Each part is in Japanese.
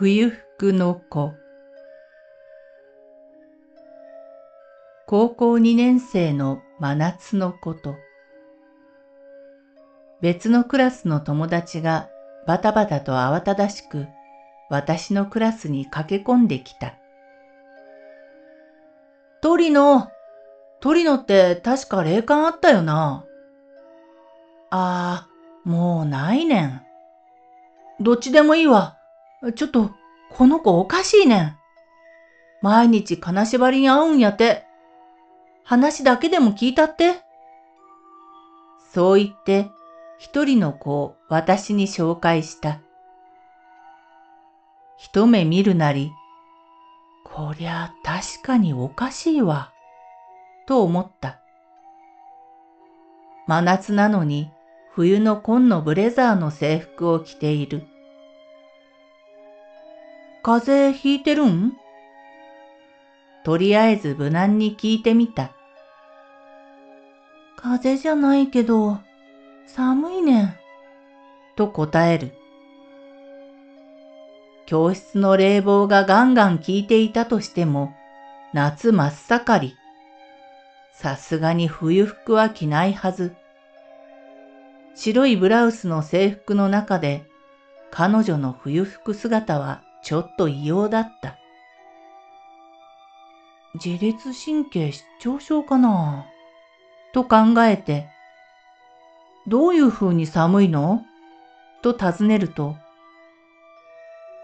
冬服の子高校2年生の真夏のこと。別のクラスの友達がバタバタと慌ただしく私のクラスに駆け込んできた。鳥野鳥野って確か霊感あったよな。ああ、もうないねん。どっちでもいいわ。ちょっと、この子おかしいねん。毎日金縛りに会うんやて。話だけでも聞いたって。そう言って、一人の子を私に紹介した。一目見るなり、こりゃ確かにおかしいわ、と思った。真夏なのに冬の紺のブレザーの制服を着ている。風邪ひいてるん？とりあえず無難に聞いてみた。風邪じゃないけど、寒いねん。と答える。教室の冷房がガンガン効いていたとしても、夏真っ盛り。さすがに冬服は着ないはず。白いブラウスの制服の中で、彼女の冬服姿はちょっと異様だった。自律神経失調症かな？と考えて、どういう風に寒いの？と尋ねると、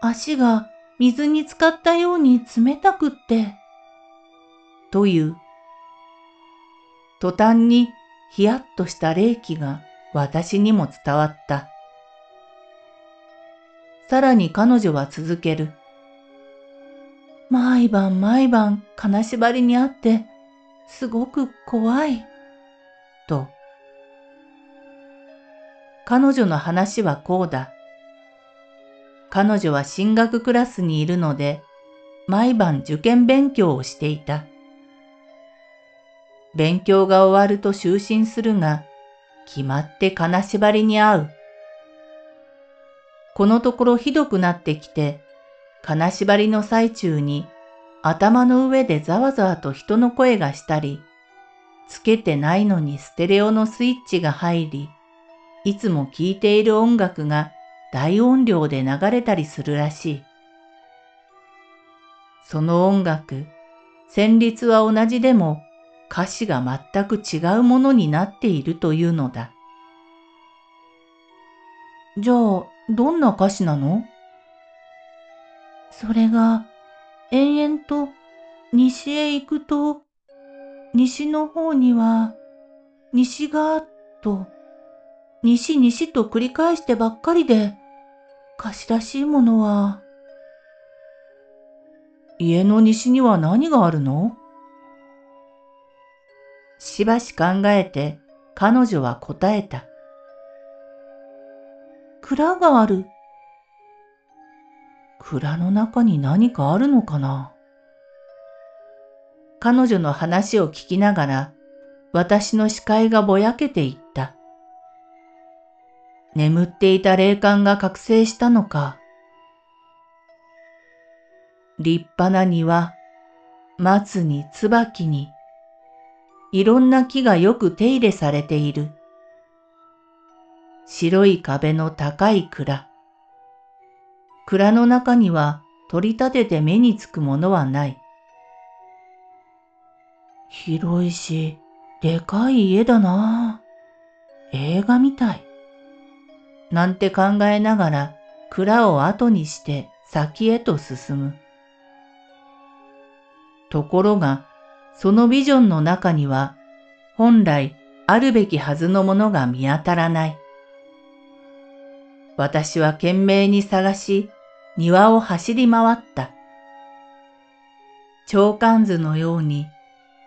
足が水に浸かったように冷たくって、という。途端にヒヤッとした霊気が私にも伝わった。さらに彼女は続ける。毎晩毎晩金縛りにあって、すごく怖い。と。彼女の話はこうだ。彼女は進学クラスにいるので、毎晩受験勉強をしていた。勉強が終わると就寝するが、決まって金縛りに会う。このところひどくなってきて、金縛りの最中に頭の上でざわざわと人の声がしたり、つけてないのにステレオのスイッチが入り、いつも聴いている音楽が大音量で流れたりするらしい。その音楽、旋律は同じでも歌詞が全く違うものになっているというのだ。じゃあ、どんな歌詞なの？それが、延々と西へ行くと、西の方には、西が、と、西西と繰り返してばっかりで、歌詞らしいものは、家の西には何があるの？しばし考えて彼女は答えた。蔵がある。蔵の中に何かあるのかな？彼女の話を聞きながら、私の視界がぼやけていった。眠っていた霊感が覚醒したのか。立派な庭、松に椿に、いろんな木がよく手入れされている。白い壁の高い蔵。蔵の中には取り立てて目につくものはない。広いし、でかい家だな。映画みたい。なんて考えながら蔵を後にして先へと進む。ところが、そのビジョンの中には、本来あるべきはずのものが見当たらない。私は懸命に探し、庭を走り回った。長官図のように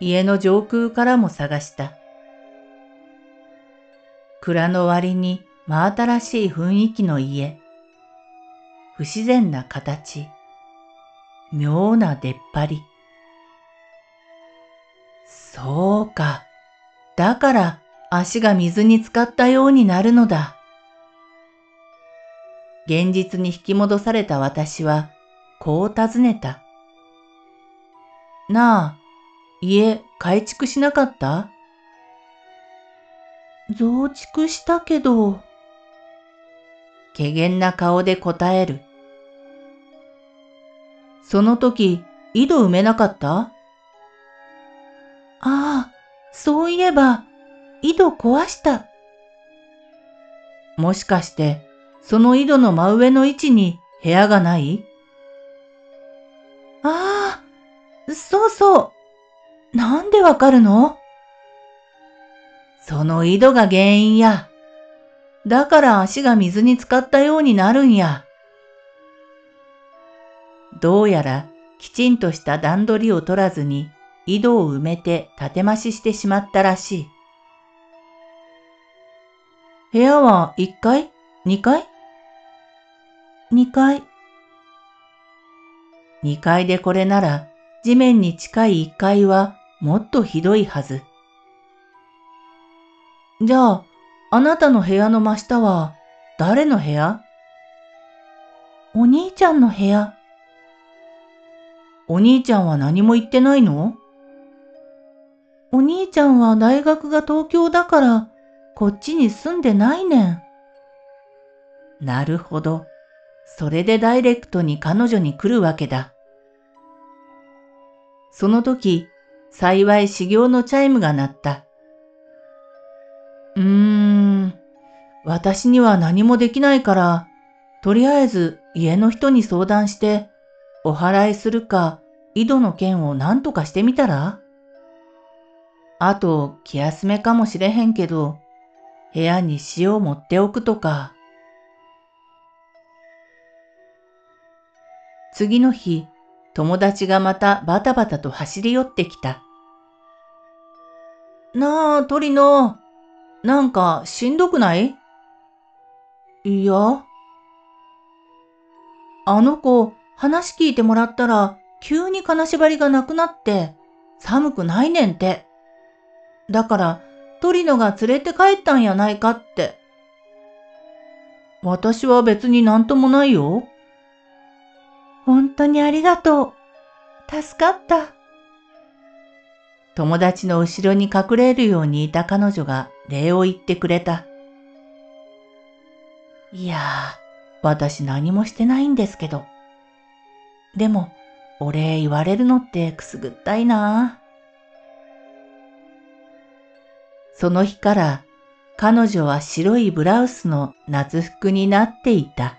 家の上空からも探した。蔵の割に真新しい雰囲気の家。不自然な形。妙な出っ張り。そうか。だから足が水に浸かったようになるのだ。現実に引き戻された私は、こう尋ねた。なあ、家改築しなかった増築したけど、怪げな顔で答える。その時、井戸埋めなかったああ、そういえば、井戸壊した。もしかして、その井戸の真上の位置に部屋がない？ああ、そうそう。なんでわかるの？その井戸が原因や。だから足が水に浸かったようになるんや。どうやらきちんとした段取りを取らずに井戸を埋めて建て増ししてしまったらしい。部屋は1階 ?2 階？?2 階。2階でこれなら地面に近い1階はもっとひどいはず。じゃあ、あなたの部屋の真下は誰の部屋？お兄ちゃんの部屋。お兄ちゃんは何も言ってないの？お兄ちゃんは大学が東京だからこっちに住んでないねん。なるほど。それでダイレクトに彼女に来るわけだ。その時、幸い修行のチャイムが鳴った。うーん、私には何もできないから、とりあえず家の人に相談して、お払いするか、井戸の件を何とかしてみたら？あと、気休めかもしれへんけど、部屋に塩持っておくとか。次の日、友達がまたバタバタと走り寄ってきた。なあ、鳥野。なんかしんどくない？いや。あの子、話聞いてもらったら、急に金縛りがなくなって、寒くないねんて。だから、鳥野が連れて帰ったんやないかって。私は別になんともないよ。本当にありがとう。助かった。友達の後ろに隠れるようにいた彼女が礼を言ってくれた。いやー、私何もしてないんですけど。でも、お礼言われるのってくすぐったいなその日から彼女は白いブラウスの夏服になっていた。